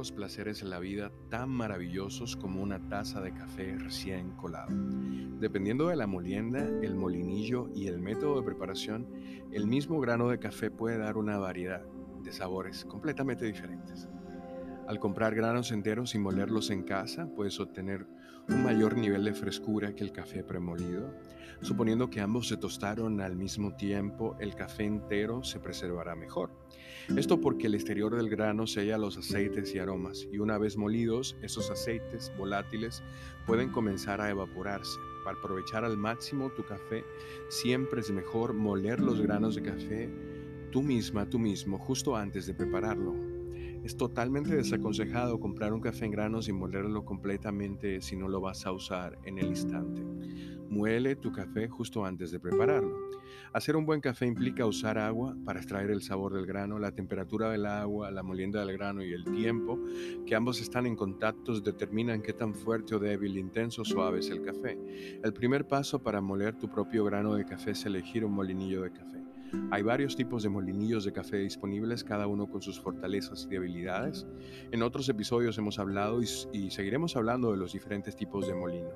pocos placeres en la vida tan maravillosos como una taza de café recién colado. Dependiendo de la molienda, el molinillo y el método de preparación, el mismo grano de café puede dar una variedad de sabores completamente diferentes. Al comprar granos enteros y molerlos en casa, puedes obtener un mayor nivel de frescura que el café premolido. Suponiendo que ambos se tostaron al mismo tiempo, el café entero se preservará mejor. Esto porque el exterior del grano sella los aceites y aromas, y una vez molidos, esos aceites volátiles pueden comenzar a evaporarse. Para aprovechar al máximo tu café, siempre es mejor moler los granos de café tú misma, tú mismo, justo antes de prepararlo. Es totalmente desaconsejado comprar un café en granos y molerlo completamente si no lo vas a usar en el instante. Muele tu café justo antes de prepararlo. Hacer un buen café implica usar agua para extraer el sabor del grano, la temperatura del agua, la molienda del grano y el tiempo que ambos están en contacto determinan qué tan fuerte o débil, intenso o suave es el café. El primer paso para moler tu propio grano de café es elegir un molinillo de café. Hay varios tipos de molinillos de café disponibles, cada uno con sus fortalezas y debilidades. En otros episodios hemos hablado y, seguiremos hablando de los diferentes tipos de molino.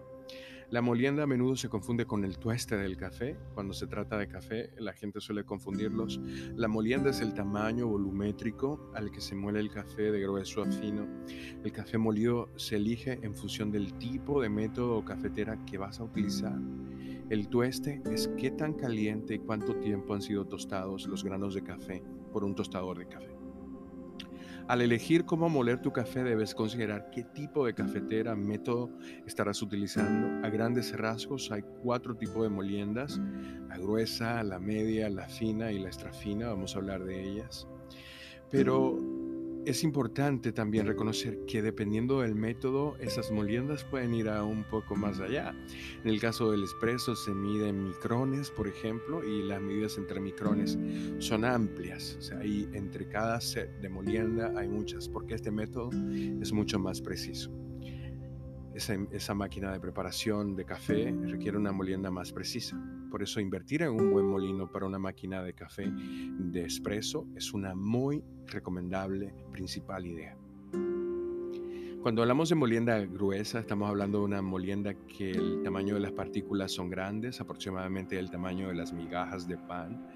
La molienda a menudo se confunde con el tueste del café. Cuando se trata de café, la gente suele confundirlos. La molienda es el tamaño volumétrico al que se muele el café de grueso a fino. El café molido se elige en función del tipo de método o cafetera que vas a utilizar. El tueste es qué tan caliente y cuánto tiempo han sido tostados los granos de café por un tostador de café. Al elegir cómo moler tu café debes considerar qué tipo de cafetera, método estarás utilizando. A grandes rasgos hay cuatro tipos de moliendas, la gruesa, la media, la fina y la extra fina, vamos a hablar de ellas. Pero es importante también reconocer que dependiendo del método, esas moliendas pueden ir a un poco más allá. En el caso del espresso se mide en micrones, por ejemplo, y las medidas entre micrones son amplias. O sea, ahí entre cada set de molienda hay muchas, porque este método es mucho más preciso esa, máquina de preparación de café requiere una molienda más precisa. Por eso invertir en un buen molino para una máquina de café de espresso es una muy recomendable principal idea. Cuando hablamos de molienda gruesa, estamos hablando de una molienda que el tamaño de las partículas son grandes, aproximadamente el tamaño de las migajas de pan.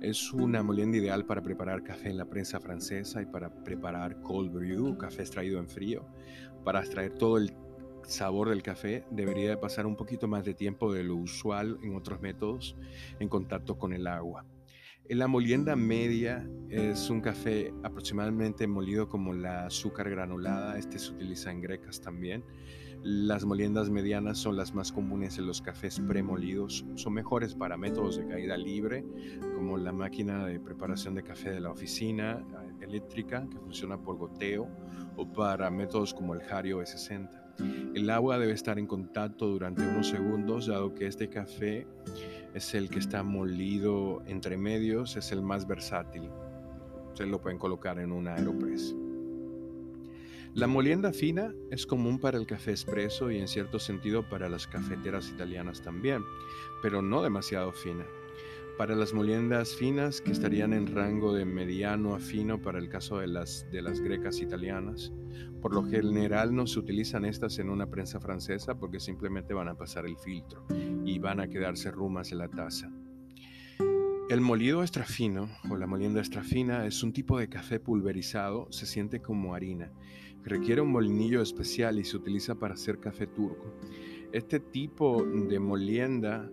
Es una molienda ideal para preparar café en la prensa francesa y para preparar cold brew, café extraído en frío, para extraer todo el sabor del café debería de pasar un poquito más de tiempo de lo usual en otros métodos en contacto con el agua. En la molienda media es un café aproximadamente molido como la azúcar granulada, este se utiliza en grecas también. Las moliendas medianas son las más comunes en los cafés premolidos, son mejores para métodos de caída libre, como la máquina de preparación de café de la oficina eh, eléctrica, que funciona por goteo, o para métodos como el Hario E60. El agua debe estar en contacto durante unos segundos, dado que este café es el que está molido entre medios, es el más versátil. Ustedes lo pueden colocar en un Aeropress. La molienda fina es común para el café espresso y en cierto sentido para las cafeteras italianas también, pero no demasiado fina para las moliendas finas que estarían en rango de mediano a fino para el caso de las, de las grecas italianas. Por lo general no se utilizan estas en una prensa francesa porque simplemente van a pasar el filtro y van a quedarse rumas en la taza. El molido extra fino o la molienda extra fina es un tipo de café pulverizado, se siente como harina. Requiere un molinillo especial y se utiliza para hacer café turco. Este tipo de molienda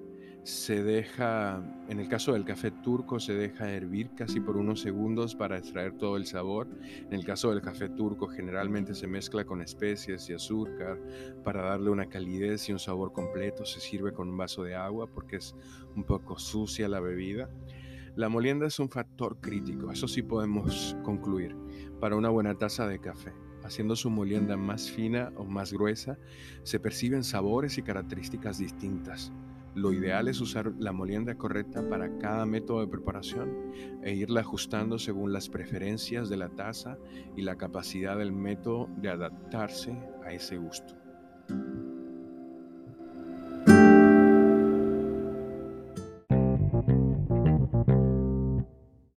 se deja, en el caso del café turco, se deja hervir casi por unos segundos para extraer todo el sabor. En el caso del café turco, generalmente se mezcla con especies y azúcar para darle una calidez y un sabor completo. Se sirve con un vaso de agua porque es un poco sucia la bebida. La molienda es un factor crítico, eso sí podemos concluir, para una buena taza de café. Haciendo su molienda más fina o más gruesa, se perciben sabores y características distintas. Lo ideal es usar la molienda correcta para cada método de preparación e irla ajustando según las preferencias de la taza y la capacidad del método de adaptarse a ese gusto.